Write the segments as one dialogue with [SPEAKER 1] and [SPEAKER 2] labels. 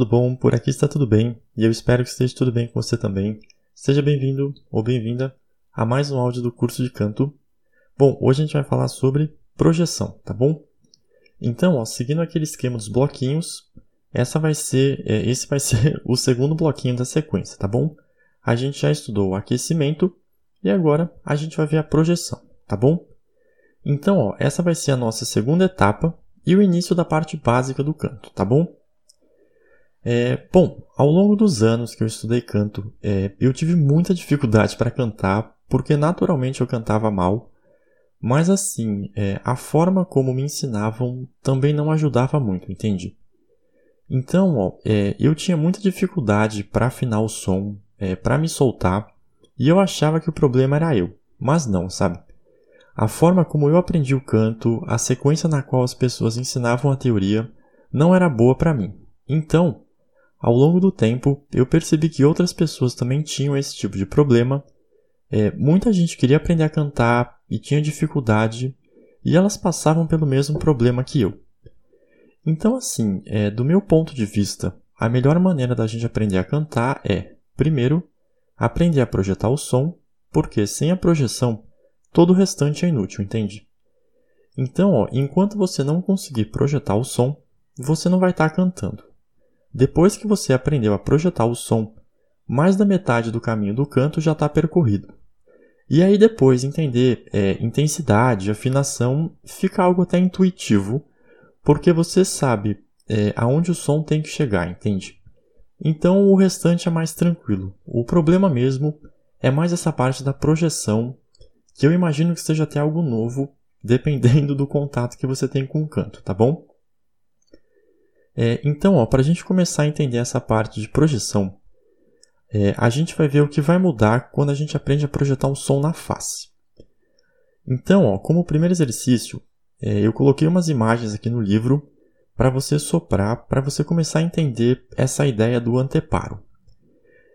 [SPEAKER 1] Tudo bom? Por aqui está tudo bem e eu espero que esteja tudo bem com você também. Seja bem-vindo ou bem-vinda a mais um áudio do curso de canto. Bom, hoje a gente vai falar sobre projeção, tá bom? Então, ó, seguindo aquele esquema dos bloquinhos, essa vai ser, é, esse vai ser o segundo bloquinho da sequência, tá bom? A gente já estudou o aquecimento e agora a gente vai ver a projeção, tá bom? Então, ó, essa vai ser a nossa segunda etapa e o início da parte básica do canto, tá bom? É, bom, ao longo dos anos que eu estudei canto, é, eu tive muita dificuldade para cantar, porque naturalmente eu cantava mal, mas assim, é, a forma como me ensinavam também não ajudava muito, entende? Então, ó, é, eu tinha muita dificuldade para afinar o som, é, para me soltar, e eu achava que o problema era eu, mas não, sabe? A forma como eu aprendi o canto, a sequência na qual as pessoas ensinavam a teoria, não era boa para mim. Então, ao longo do tempo, eu percebi que outras pessoas também tinham esse tipo de problema. É, muita gente queria aprender a cantar e tinha dificuldade, e elas passavam pelo mesmo problema que eu. Então, assim, é, do meu ponto de vista, a melhor maneira da gente aprender a cantar é, primeiro, aprender a projetar o som, porque sem a projeção todo o restante é inútil, entende? Então, ó, enquanto você não conseguir projetar o som, você não vai estar tá cantando. Depois que você aprendeu a projetar o som, mais da metade do caminho do canto já está percorrido. E aí depois entender é, intensidade, afinação, fica algo até intuitivo, porque você sabe é, aonde o som tem que chegar, entende? Então o restante é mais tranquilo. O problema mesmo é mais essa parte da projeção que eu imagino que seja até algo novo, dependendo do contato que você tem com o canto, tá bom? É, então, para a gente começar a entender essa parte de projeção, é, a gente vai ver o que vai mudar quando a gente aprende a projetar um som na face. Então, ó, como primeiro exercício, é, eu coloquei umas imagens aqui no livro para você soprar, para você começar a entender essa ideia do anteparo.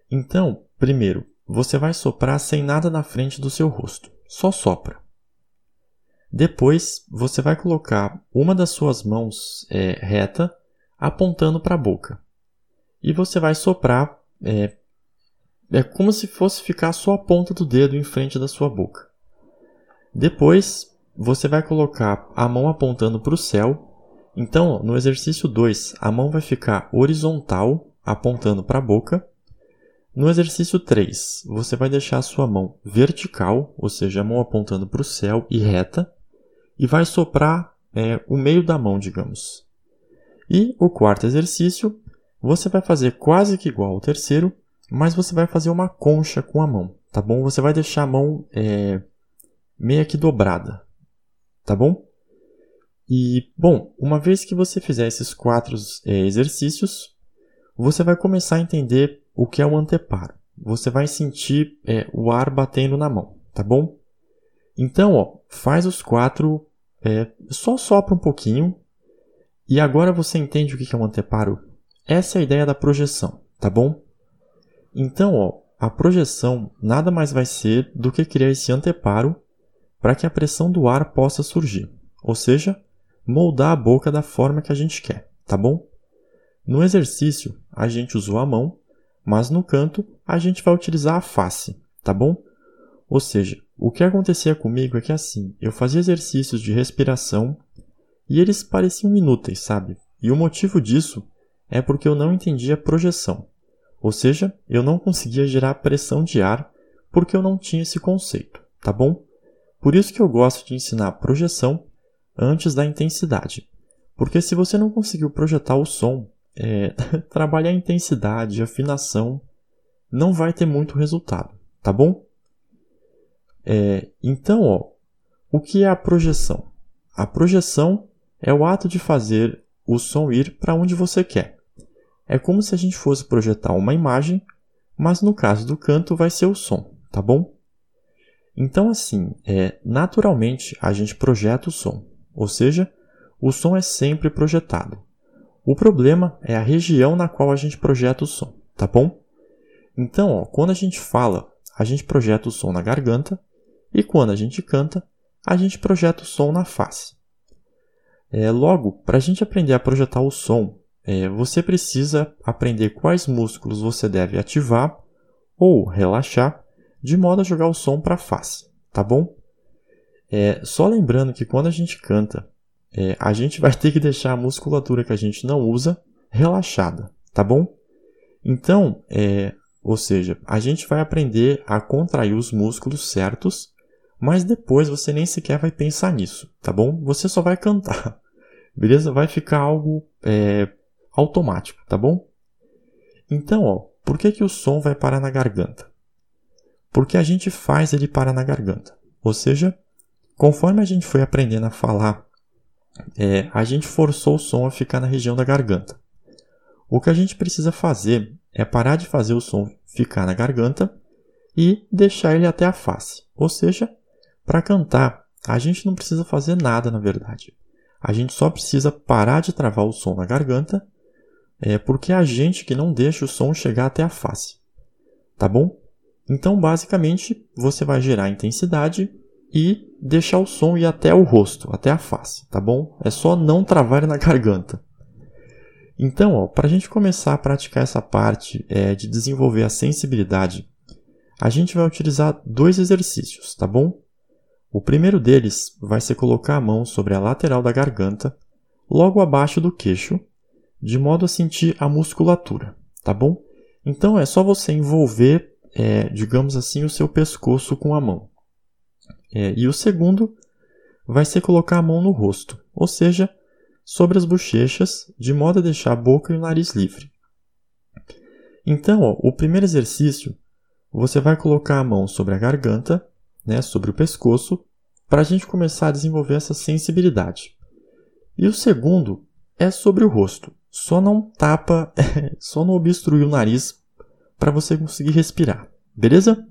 [SPEAKER 1] Então, primeiro, você vai soprar sem nada na frente do seu rosto só sopra. Depois, você vai colocar uma das suas mãos é, reta apontando para a boca. E você vai soprar é, é como se fosse ficar só a ponta do dedo em frente da sua boca. Depois, você vai colocar a mão apontando para o céu. Então, no exercício 2, a mão vai ficar horizontal, apontando para a boca, no exercício 3, você vai deixar a sua mão vertical, ou seja, a mão apontando para o céu e reta, e vai soprar é, o meio da mão, digamos. E o quarto exercício, você vai fazer quase que igual ao terceiro, mas você vai fazer uma concha com a mão, tá bom? Você vai deixar a mão é, meio que dobrada, tá bom? E, bom, uma vez que você fizer esses quatro é, exercícios, você vai começar a entender o que é o anteparo. Você vai sentir é, o ar batendo na mão, tá bom? Então, ó, faz os quatro, é, só sopra um pouquinho e agora você entende o que é um anteparo? Essa é a ideia da projeção, tá bom? Então, ó, a projeção nada mais vai ser do que criar esse anteparo para que a pressão do ar possa surgir, ou seja, moldar a boca da forma que a gente quer, tá bom? No exercício, a gente usou a mão mas no canto a gente vai utilizar a face, tá bom? Ou seja, o que acontecia comigo é que assim, eu fazia exercícios de respiração e eles pareciam inúteis, sabe? E o motivo disso é porque eu não entendia projeção. Ou seja, eu não conseguia gerar pressão de ar porque eu não tinha esse conceito, tá bom? Por isso que eu gosto de ensinar projeção antes da intensidade. Porque se você não conseguiu projetar o som é, trabalhar intensidade, afinação, não vai ter muito resultado, tá bom? É, então, ó, o que é a projeção? A projeção é o ato de fazer o som ir para onde você quer. É como se a gente fosse projetar uma imagem, mas no caso do canto vai ser o som, tá bom? Então, assim, é, naturalmente a gente projeta o som, ou seja, o som é sempre projetado. O problema é a região na qual a gente projeta o som, tá bom? Então, ó, quando a gente fala, a gente projeta o som na garganta, e quando a gente canta, a gente projeta o som na face. É, logo, para a gente aprender a projetar o som, é, você precisa aprender quais músculos você deve ativar ou relaxar de modo a jogar o som para a face, tá bom? É, só lembrando que quando a gente canta, é, a gente vai ter que deixar a musculatura que a gente não usa relaxada, tá bom? Então, é, ou seja, a gente vai aprender a contrair os músculos certos, mas depois você nem sequer vai pensar nisso, tá bom? Você só vai cantar, beleza? Vai ficar algo é, automático, tá bom? Então, ó, por que, que o som vai parar na garganta? Porque a gente faz ele parar na garganta. Ou seja, conforme a gente foi aprendendo a falar, é, a gente forçou o som a ficar na região da garganta. O que a gente precisa fazer é parar de fazer o som ficar na garganta e deixar ele até a face. Ou seja, para cantar, a gente não precisa fazer nada na verdade. A gente só precisa parar de travar o som na garganta, é porque é a gente que não deixa o som chegar até a face. Tá bom? Então, basicamente, você vai gerar intensidade e deixar o som ir até o rosto, até a face, tá bom? É só não travar na garganta. Então, para a gente começar a praticar essa parte é, de desenvolver a sensibilidade, a gente vai utilizar dois exercícios, tá bom? O primeiro deles vai ser colocar a mão sobre a lateral da garganta, logo abaixo do queixo, de modo a sentir a musculatura, tá bom? Então é só você envolver, é, digamos assim, o seu pescoço com a mão. É, e o segundo vai ser colocar a mão no rosto, ou seja, sobre as bochechas, de modo a deixar a boca e o nariz livre. Então, ó, o primeiro exercício, você vai colocar a mão sobre a garganta, né, sobre o pescoço, para a gente começar a desenvolver essa sensibilidade. E o segundo é sobre o rosto. Só não tapa, só não obstrui o nariz para você conseguir respirar, beleza?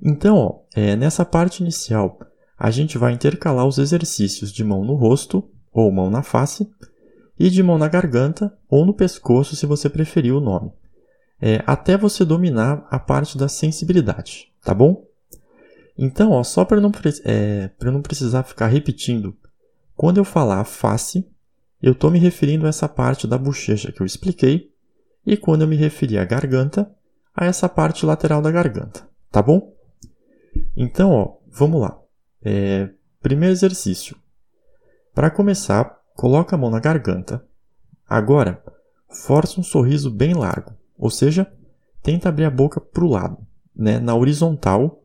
[SPEAKER 1] Então, ó, é, nessa parte inicial, a gente vai intercalar os exercícios de mão no rosto ou mão na face, e de mão na garganta ou no pescoço, se você preferir o nome, é, até você dominar a parte da sensibilidade, tá bom? Então, ó, só para não, é, não precisar ficar repetindo, quando eu falar face, eu estou me referindo a essa parte da bochecha que eu expliquei, e quando eu me referir à garganta, a essa parte lateral da garganta, tá bom? Então, ó, vamos lá. É, primeiro exercício. Para começar, coloca a mão na garganta. Agora, força um sorriso bem largo, ou seja, tenta abrir a boca para o lado, né, na horizontal,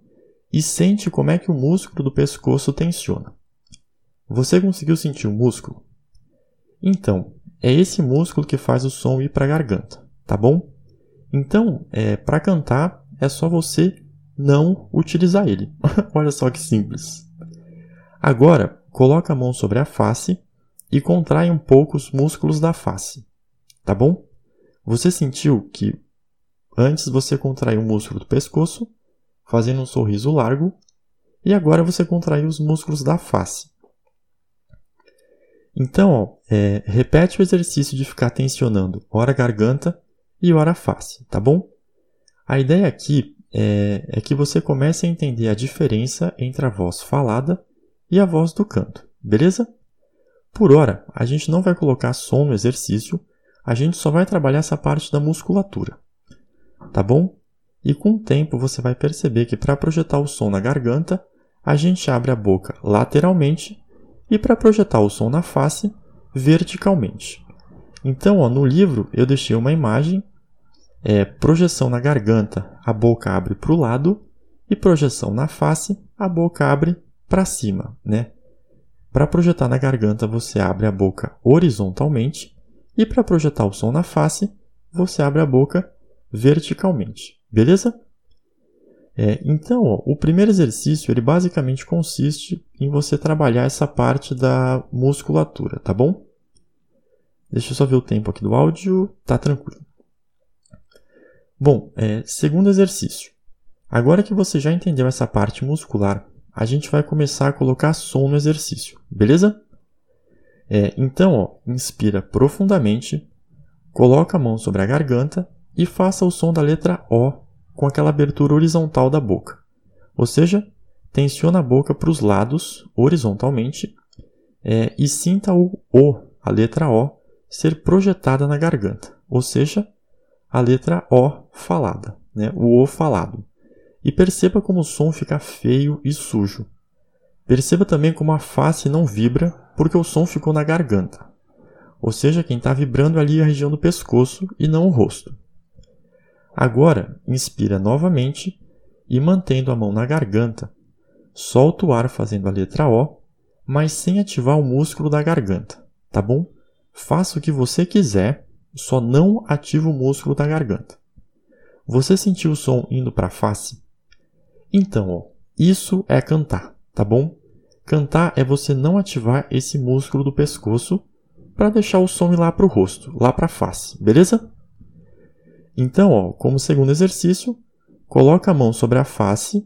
[SPEAKER 1] e sente como é que o músculo do pescoço tensiona. Você conseguiu sentir o músculo? Então, é esse músculo que faz o som ir para a garganta, tá bom? Então, é, para cantar, é só você não utilizar ele. Olha só que simples. Agora, coloca a mão sobre a face e contrai um pouco os músculos da face. Tá bom? Você sentiu que antes você contraiu o músculo do pescoço, fazendo um sorriso largo, e agora você contraiu os músculos da face. Então, ó, é, repete o exercício de ficar tensionando ora a garganta e ora a face, tá bom? A ideia aqui é, é que você comece a entender a diferença entre a voz falada e a voz do canto, beleza? Por hora, a gente não vai colocar som no exercício, a gente só vai trabalhar essa parte da musculatura, tá bom? E com o tempo você vai perceber que para projetar o som na garganta, a gente abre a boca lateralmente e para projetar o som na face, verticalmente. Então, ó, no livro eu deixei uma imagem, é, projeção na garganta, a boca abre para o lado, e projeção na face, a boca abre para cima, né? Para projetar na garganta, você abre a boca horizontalmente e para projetar o som na face, você abre a boca verticalmente, beleza? É, então, ó, o primeiro exercício ele basicamente consiste em você trabalhar essa parte da musculatura, tá bom? Deixa eu só ver o tempo aqui do áudio, tá tranquilo. Bom, é, segundo exercício. Agora que você já entendeu essa parte muscular a gente vai começar a colocar som no exercício, beleza? É, então, ó, inspira profundamente, coloca a mão sobre a garganta e faça o som da letra O com aquela abertura horizontal da boca. Ou seja, tensiona a boca para os lados horizontalmente é, e sinta o O, a letra O, ser projetada na garganta, ou seja, a letra O falada, né? o O falado. E perceba como o som fica feio e sujo. Perceba também como a face não vibra porque o som ficou na garganta. Ou seja, quem está vibrando ali é a região do pescoço e não o rosto. Agora, inspira novamente e mantendo a mão na garganta, solta o ar fazendo a letra O, mas sem ativar o músculo da garganta, tá bom? Faça o que você quiser, só não ative o músculo da garganta. Você sentiu o som indo para a face? Então, ó, isso é cantar, tá bom? Cantar é você não ativar esse músculo do pescoço para deixar o som ir lá para o rosto, lá para a face, beleza? Então, ó, como segundo exercício, coloque a mão sobre a face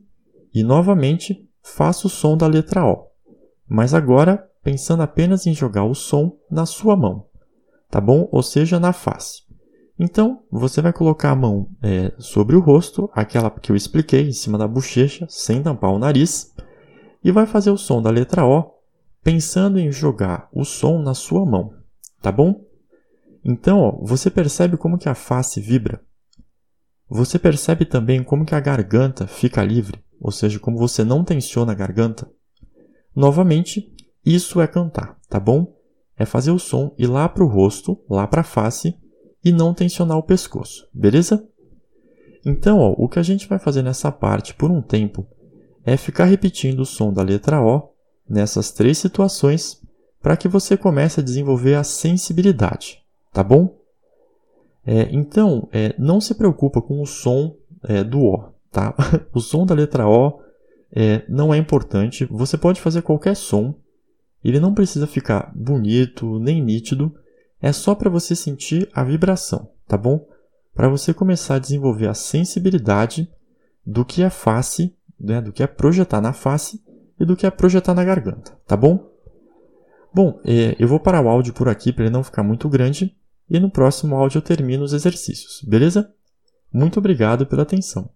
[SPEAKER 1] e novamente faça o som da letra O. Mas agora pensando apenas em jogar o som na sua mão, tá bom? Ou seja, na face. Então, você vai colocar a mão é, sobre o rosto, aquela que eu expliquei, em cima da bochecha, sem tampar o nariz, e vai fazer o som da letra O, pensando em jogar o som na sua mão, tá bom? Então, ó, você percebe como que a face vibra? Você percebe também como que a garganta fica livre, ou seja, como você não tensiona a garganta? Novamente, isso é cantar, tá bom? É fazer o som ir lá para o rosto, lá para a face e não tensionar o pescoço, beleza? Então, ó, o que a gente vai fazer nessa parte por um tempo é ficar repetindo o som da letra O nessas três situações para que você comece a desenvolver a sensibilidade tá bom? É, então, é, não se preocupa com o som é, do O, tá? o som da letra O é, não é importante. Você pode fazer qualquer som. Ele não precisa ficar bonito nem nítido. É só para você sentir a vibração, tá bom? Para você começar a desenvolver a sensibilidade do que é face, né, do que é projetar na face e do que é projetar na garganta, tá bom? Bom, é, eu vou parar o áudio por aqui para ele não ficar muito grande e no próximo áudio eu termino os exercícios, beleza? Muito obrigado pela atenção.